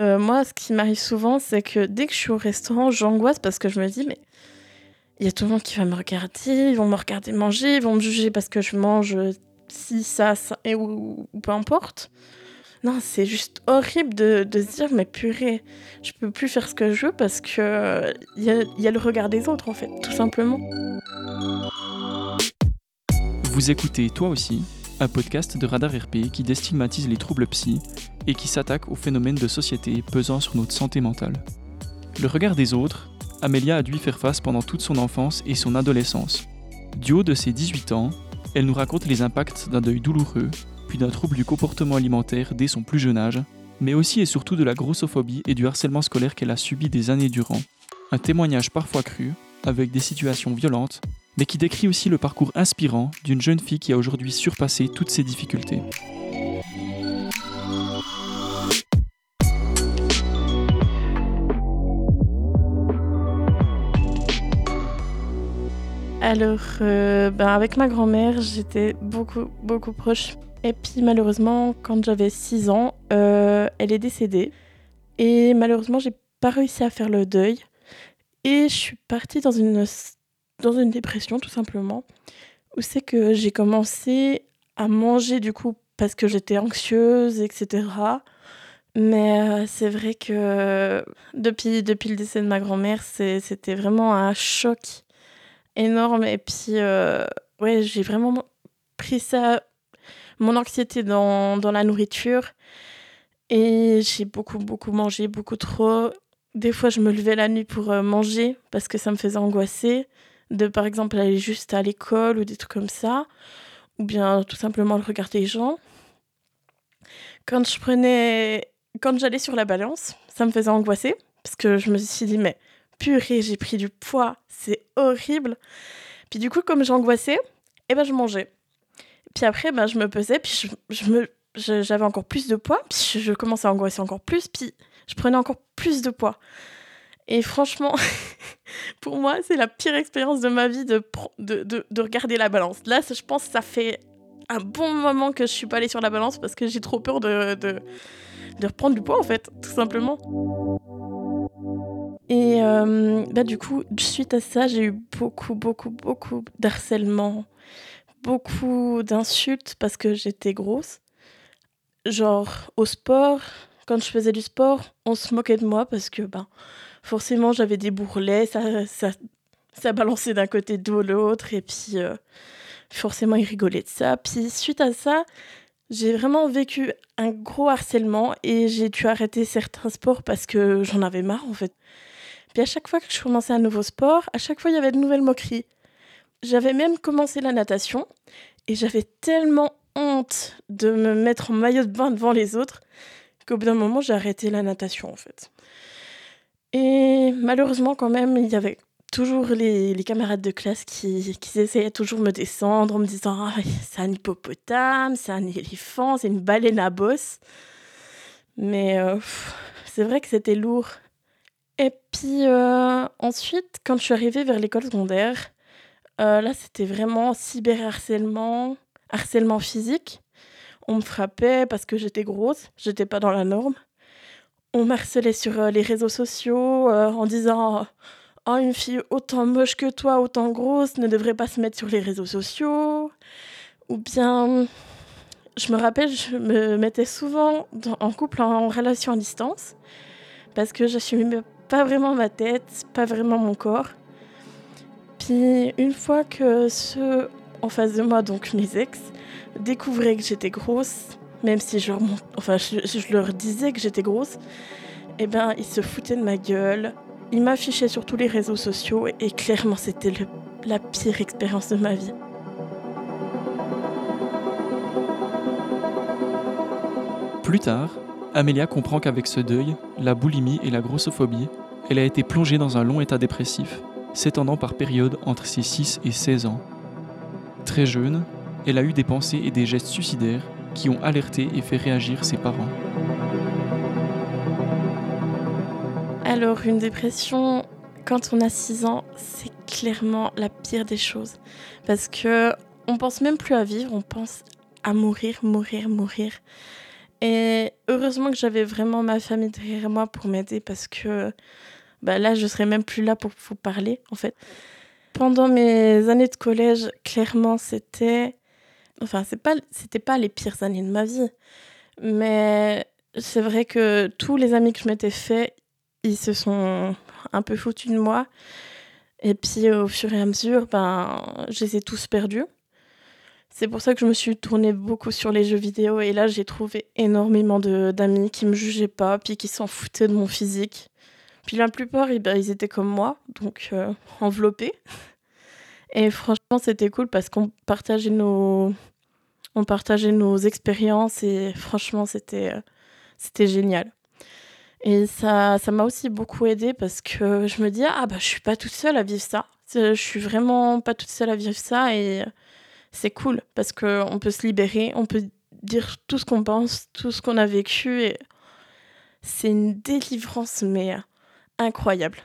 Euh, moi, ce qui m'arrive souvent, c'est que dès que je suis au restaurant, j'angoisse parce que je me dis, mais il y a tout le monde qui va me regarder, ils vont me regarder manger, ils vont me juger parce que je mange si, ça, ça, et ou, peu importe. Non, c'est juste horrible de, se dire, mais purée, je peux plus faire ce que je veux parce que il y a le regard des autres, en fait, tout simplement. Vous écoutez, toi aussi, un podcast de Radar RP qui déstigmatise les troubles psy et qui s'attaque aux phénomènes de société pesant sur notre santé mentale. Le regard des autres, Amélia a dû faire face pendant toute son enfance et son adolescence. Du haut de ses 18 ans, elle nous raconte les impacts d'un deuil douloureux, puis d'un trouble du comportement alimentaire dès son plus jeune âge, mais aussi et surtout de la grossophobie et du harcèlement scolaire qu'elle a subi des années durant. Un témoignage parfois cru, avec des situations violentes, mais qui décrit aussi le parcours inspirant d'une jeune fille qui a aujourd'hui surpassé toutes ces difficultés. Alors, euh, ben avec ma grand-mère, j'étais beaucoup, beaucoup proche. Et puis malheureusement, quand j'avais 6 ans, euh, elle est décédée. Et malheureusement, j'ai pas réussi à faire le deuil. Et je suis partie dans une dans une dépression tout simplement, où c'est que j'ai commencé à manger du coup parce que j'étais anxieuse, etc. Mais euh, c'est vrai que depuis, depuis le décès de ma grand-mère, c'était vraiment un choc énorme. Et puis, euh, ouais, j'ai vraiment pris ça, mon anxiété dans, dans la nourriture. Et j'ai beaucoup, beaucoup mangé, beaucoup trop. Des fois, je me levais la nuit pour euh, manger parce que ça me faisait angoisser de par exemple aller juste à l'école ou des trucs comme ça, ou bien tout simplement le regard des gens. Quand je prenais, quand j'allais sur la balance, ça me faisait angoisser parce que je me suis dit mais purée j'ai pris du poids, c'est horrible. Puis du coup comme j'angoissais, eh ben je mangeais. Puis après ben je me pesais, puis je, me j'avais encore plus de poids, puis je commençais à angoisser encore plus, puis je prenais encore plus de poids. Et franchement, pour moi, c'est la pire expérience de ma vie de, de, de, regarder la balance. Là, je pense que ça fait un bon moment que je suis pas allée sur la balance parce que j'ai trop peur de, de, reprendre du poids, en fait, tout simplement. Et euh, bah, du coup, suite à ça, j'ai eu beaucoup, beaucoup, beaucoup d'harcèlement, beaucoup d'insultes parce que j'étais grosse. Genre, au sport, quand je faisais du sport, on se moquait de moi parce que, ben, forcément, j'avais des bourrelets, ça, ça, ça balançait d'un côté de l'autre, et puis euh, forcément, ils rigolaient de ça. Puis suite à ça, j'ai vraiment vécu un gros harcèlement et j'ai dû arrêter certains sports parce que j'en avais marre en fait. Puis à chaque fois que je commençais un nouveau sport, à chaque fois il y avait de nouvelles moqueries. J'avais même commencé la natation et j'avais tellement honte de me mettre en maillot de bain devant les autres qu'au bout d'un moment j'ai arrêté la natation en fait. Et malheureusement, quand même, il y avait toujours les, les camarades de classe qui, qui, essayaient toujours de me descendre en me disant ah, c'est un hippopotame, c'est un éléphant, c'est une baleine à bosse. Mais euh, c'est vrai que c'était lourd. Et puis euh, ensuite, quand je suis arrivée vers l'école secondaire, euh, là c'était vraiment cyberharcèlement, harcèlement physique. On me frappait parce que j'étais grosse, j'étais pas dans la norme on m'harcelait sur euh, les réseaux sociaux euh, en disant Oh, une fille autant moche que toi, autant grosse, ne devrait pas se mettre sur les réseaux sociaux. Ou bien, je me rappelle, je me mettais souvent en couple, en, relation à distance, parce que j'assumais pas vraiment ma tête, pas vraiment mon corps. Puis, une fois que ceux en face de moi, donc mes ex, découvraient que j'étais grosse, même si je leur, disais que j'étais grosse, eh ben, ils se foutaient de ma gueule. Ils m'affichaient sur tous les réseaux sociaux et clairement, c'était la pire expérience de ma vie. Plus tard, Amélia comprend qu'avec ce deuil, la boulimie et la grossophobie, elle a été plongée dans un long état dépressif, s'étendant par période entre ses 6 et 16 ans. Très jeune, elle a eu des pensées et des gestes suicidaires qui ont alerté et fait réagir ses parents. Alors, une dépression, quand on a 6 ans, c'est clairement la pire des choses. Parce que on pense même plus à vivre, on pense à mourir, mourir, mourir. Et heureusement que j'avais vraiment ma famille derrière moi pour m'aider parce que bah là, je serais même plus là pour vous parler, en fait. Pendant mes années de collège, clairement, c'était. Enfin, c'est pas, c'était pas les pires années de ma vie. Mais c'est vrai que tous les amis que je m'étais fait, ils se sont un peu foutus de moi. Et puis, au fur et à mesure, ben, je les ai tous perdus. C'est pour ça que je me suis tournée beaucoup sur les jeux vidéo. Et là, j'ai trouvé énormément d'amis qui me jugeaient pas, puis qui s'en foutaient de mon physique. Puis la plupart, ils, ben, ils étaient comme moi, donc euh, enveloppés. Et franchement, c'était cool parce qu'on partageait nos, on partageait nos expériences et franchement, c'était, euh, c'était génial. Et ça, ça m'a aussi beaucoup aidé parce que je me dis, ah bah je suis pas toute seule à vivre ça. Je suis vraiment pas toute seule à vivre ça et c'est cool parce qu'on peut se libérer, on peut dire tout ce qu'on pense, tout ce qu'on a vécu et c'est une délivrance mais incroyable.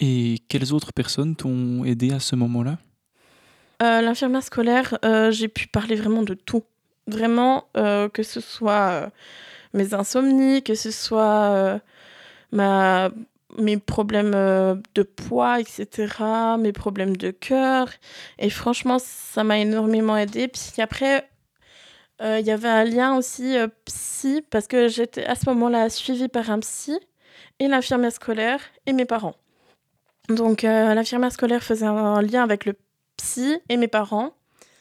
Et quelles autres personnes t'ont aidé à ce moment-là? Euh, L'infirmière scolaire, euh, j'ai pu parler vraiment de tout. Vraiment, euh, que ce soit mes insomnies, que ce soit mes problèmes de poids, etc., mes problèmes de cœur. Et franchement, ça m'a énormément aidé. Puis après, il y avait un lien aussi psy, parce que j'étais à ce moment-là suivie par un psy et l'infirmière scolaire et mes parents. Donc l'infirmière scolaire faisait un lien avec le et mes parents.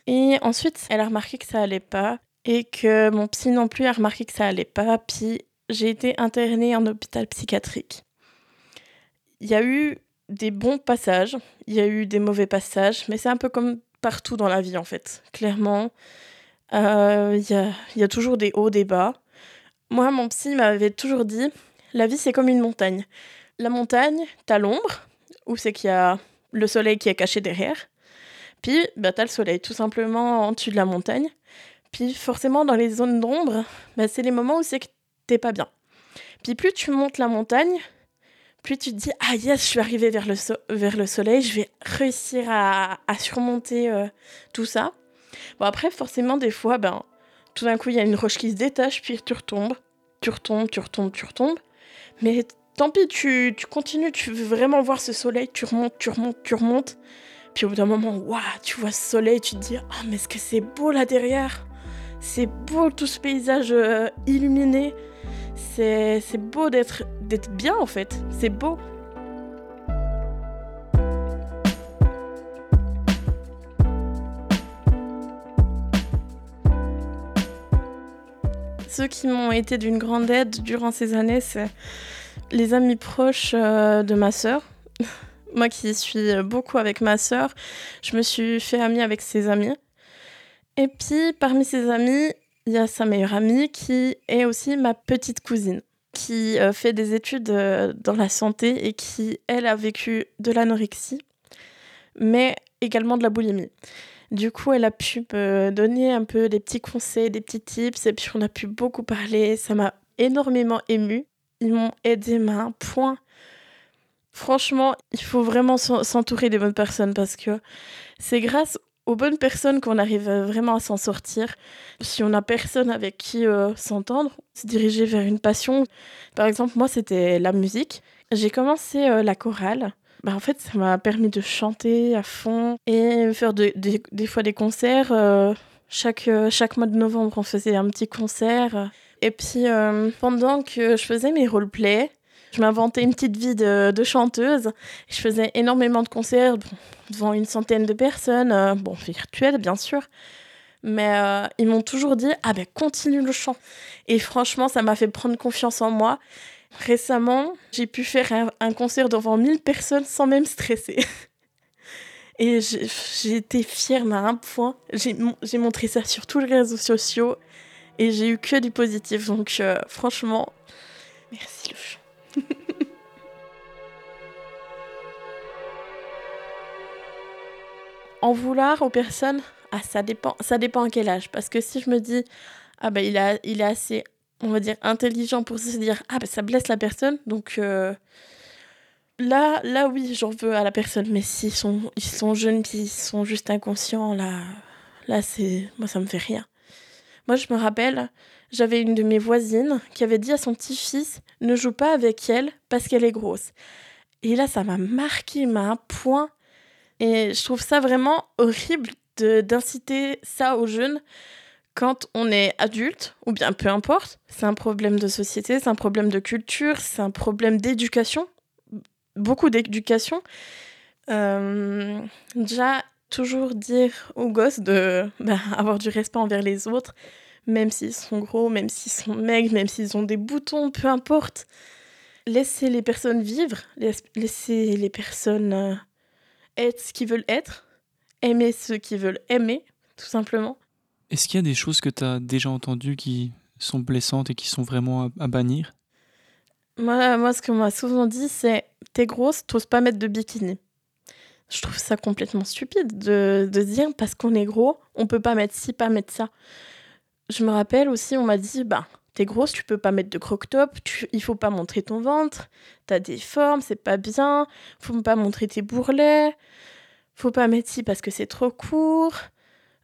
Et ensuite, elle a remarqué que ça allait pas et que mon psy non plus a remarqué que ça allait pas. Puis j'ai été internée en hôpital psychiatrique. Il y a eu des bons passages, il y a eu des mauvais passages, mais c'est un peu comme partout dans la vie en fait. Clairement, euh, il y, a, y a toujours des hauts, des bas. Moi, mon psy m'avait toujours dit, la vie c'est comme une montagne. La montagne, t'as l'ombre, où c'est qu'il y a le soleil qui est caché derrière. Puis, bah, t'as le soleil tout simplement en dessus de la montagne. Puis, forcément, dans les zones d'ombre, bah, c'est les moments où c'est que t'es pas bien. Puis, plus tu montes la montagne, plus tu te dis Ah, yes, je suis arrivée vers le, vers le soleil, je vais réussir à, surmonter euh, tout ça. Bon, après, forcément, des fois, ben, tout d'un coup, il y a une roche qui se détache, puis tu retombes, tu retombes, tu retombes, tu retombes. Mais tant pis, tu, tu, continues, tu veux vraiment voir ce soleil, tu remontes, tu remontes, tu remontes. Puis au bout d'un moment, waouh, tu vois ce soleil, tu te dis, ah, mais est-ce que c'est beau là derrière? C'est beau tout ce paysage euh, illuminé. C'est beau d'être bien en fait, c'est beau. Ceux qui m'ont été d'une grande aide durant ces années, c'est les amis proches euh, de ma sœur. Moi qui suis beaucoup avec ma sœur, je me suis fait amie avec ses amis. Et puis, parmi ses amis, il y a sa meilleure amie qui est aussi ma petite cousine, qui euh, fait des études euh, dans la santé et qui, elle, a vécu de l'anorexie, mais également de la boulimie. Du coup, elle a pu me donner un peu des petits conseils, des petits tips, et puis on a pu beaucoup parler. Ça m'a énormément émue ils m'ont aidé, mais un point. Franchement, il faut vraiment s'entourer des bonnes personnes parce que c'est grâce aux bonnes personnes qu'on arrive vraiment à s'en sortir. Si on n'a personne avec qui euh, s'entendre, se diriger vers une passion. Par exemple, moi, c'était la musique. J'ai commencé euh, la chorale. Bah, en fait, ça m'a permis de chanter à fond et faire des fois des concerts. Euh, chaque, chaque mois de novembre, on faisait un petit concert. Et puis, pendant que je faisais mes roleplays, je m'inventais une petite vie de, chanteuse. Je faisais énormément de concerts devant une centaine de personnes, euh, bon, virtuelles bien sûr. Mais euh, ils m'ont toujours dit Ah ben continue le chant. Et franchement, ça m'a fait prendre confiance en moi. Récemment, j'ai pu faire un, concert devant 1000 personnes sans même stresser. Et j'ai été fière à un point. J'ai montré ça sur tous les réseaux sociaux et j'ai eu que du positif. Donc euh, franchement, merci le chant. En vouloir aux personnes, ah, ça dépend, ça dépend à quel âge. Parce que si je me dis, ah ben il, a, est assez, on va dire, intelligent pour se dire, ah ben ça blesse la personne, donc euh, là, là oui, j'en veux à la personne. Mais s'ils sont, ils sont jeunes, puis ils sont juste inconscients, là, là c'est, moi ça me fait rien. Moi, je me rappelle, j'avais une de mes voisines qui avait dit à son petit-fils Ne joue pas avec elle parce qu'elle est grosse. Et là, ça m'a marqué, m'a un point. Et je trouve ça vraiment horrible d'inciter ça aux jeunes quand on est adulte, ou bien peu importe. C'est un problème de société, c'est un problème de culture, c'est un problème d'éducation. Beaucoup d'éducation. Euh, déjà, toujours dire aux gosses de bah, avoir du respect envers les autres, même s'ils sont gros, même s'ils sont maigres, même s'ils ont des boutons, peu importe. Laissez les personnes vivre, laissez les personnes euh, être ce qu'ils veulent être, aimer ceux qui veulent aimer, tout simplement. Est-ce qu'il y a des choses que tu as déjà entendues qui sont blessantes et qui sont vraiment à, bannir? Moi, moi, ce qu'on m'a souvent dit, c'est T'es grosse, t'oses pas mettre de bikini. Je trouve ça complètement stupide de, de dire parce qu'on est gros, on peut pas mettre ci, pas mettre ça. Je me rappelle aussi, on m'a dit Bah, t'es grosse, tu peux pas mettre de croc-top, il faut pas montrer ton ventre, t'as des formes, c'est pas bien, faut pas montrer tes bourrelets, faut pas mettre ci parce que c'est trop court.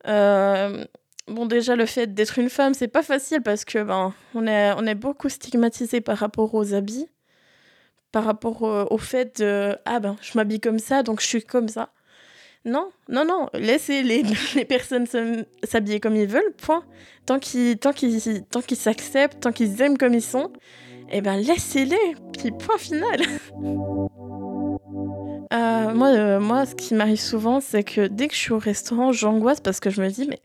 Euh, bon, déjà, le fait d'être une femme, c'est pas facile parce que ben, on est, on est beaucoup stigmatisé par rapport aux habits par rapport au, fait de ah ben je m'habille comme ça donc je suis comme ça. Non, non, non, laissez les, les personnes s'habiller comme ils veulent, point. Tant qu'ils tant qu'ils tant qu'ils s'acceptent, tant qu'ils aiment comme ils sont, eh ben laissez-les, puis point final. Euh, moi, euh, moi, ce qui m'arrive souvent, c'est que dès que je suis au restaurant, j'angoisse parce que je me dis, mais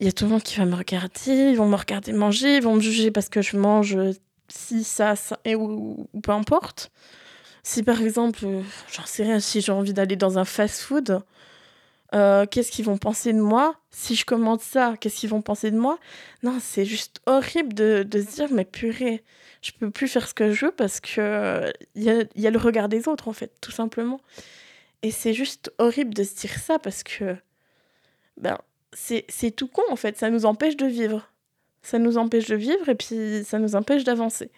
il y a tout le monde qui va me regarder, ils vont me regarder manger, ils vont me juger parce que je mange si ça, ça et, ou, peu importe. Si par exemple, euh, j'en sais rien, si j'ai envie d'aller dans un fast-food, euh, qu'est-ce qu'ils vont penser de moi? Si je commande ça, qu'est-ce qu'ils vont penser de moi? Non, c'est juste horrible de, de, se dire, mais purée, je peux plus faire ce que je veux parce que il y a, le regard des autres, en fait, tout simplement. Et c'est juste horrible de se dire ça parce que ben, c'est tout con, en fait, ça nous empêche de vivre. Ça nous empêche de vivre et puis ça nous empêche d'avancer.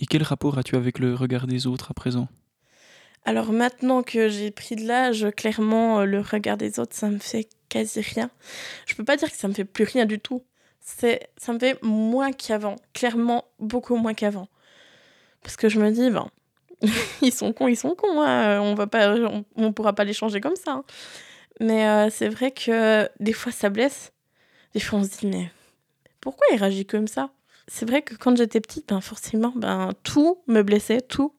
Et quel rapport as-tu avec le regard des autres à présent? Alors maintenant que j'ai pris de l'âge, clairement, euh, le regard des autres, ça me fait quasi rien. Je peux pas dire que ça me fait plus rien du tout. C'est, ça me fait moins qu'avant, clairement beaucoup moins qu'avant. Parce que je me dis, ben, ils sont cons, ils sont cons, hein. on va pas, on, pourra pas les changer comme ça. Hein. Mais euh, c'est vrai que des fois ça blesse. Des fois on se dit, mais pourquoi il réagit comme ça? C'est vrai que quand j'étais petite, ben forcément, ben, tout me blessait, tout.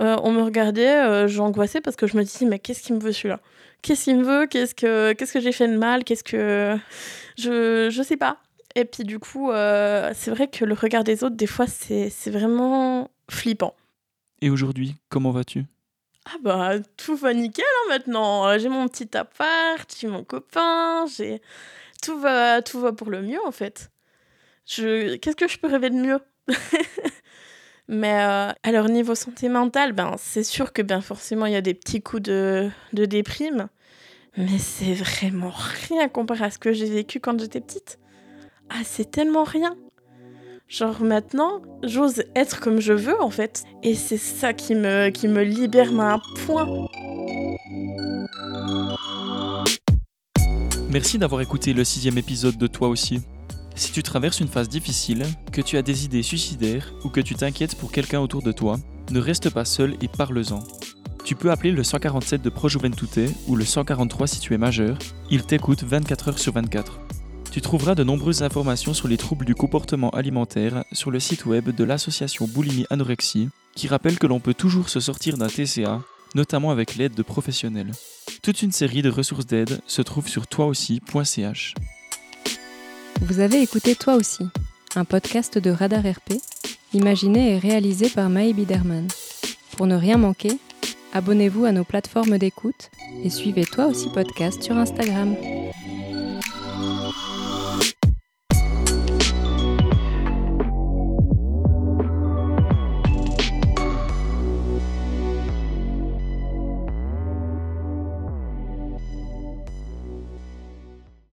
Euh, on me regardait, euh, j'angoissais parce que je me disais, mais qu'est-ce qu'il me veut celui-là? Qu'est-ce qu'il me veut? Qu'est-ce que, qu'est-ce que j'ai fait de mal? Qu'est-ce que. Je, je sais pas. Et puis du coup, euh, c'est vrai que le regard des autres, des fois, c'est, c'est vraiment flippant. Et aujourd'hui, comment vas-tu? Ah bah, tout va nickel hein, maintenant. J'ai mon petit appart, j'ai mon copain, j'ai tout va, tout va pour le mieux en fait. Je, qu'est-ce que je peux rêver de mieux? Mais euh, alors niveau santé mentale, ben c'est sûr que ben forcément il y a des petits coups de, de déprime, mais c'est vraiment rien comparé à ce que j'ai vécu quand j'étais petite. Ah c'est tellement rien. Genre maintenant, j'ose être comme je veux en fait, et c'est ça qui me qui me libère à un point. Merci d'avoir écouté le sixième épisode de Toi aussi. Si tu traverses une phase difficile, que tu as des idées suicidaires ou que tu t'inquiètes pour quelqu'un autour de toi, ne reste pas seul et parle-en. Tu peux appeler le 147 de Pro Juventute ou le 143 si tu es majeur, il t'écoute 24 heures sur 24. Tu trouveras de nombreuses informations sur les troubles du comportement alimentaire sur le site web de l'association Boulimie Anorexie, qui rappelle que l'on peut toujours se sortir d'un TCA, notamment avec l'aide de professionnels. Toute une série de ressources d'aide se trouve sur toiaussi.ch. Vous avez écouté Toi aussi, un podcast de Radar RP, imaginé et réalisé par Maï Biderman. Pour ne rien manquer, abonnez-vous à nos plateformes d'écoute et suivez Toi aussi podcast sur Instagram.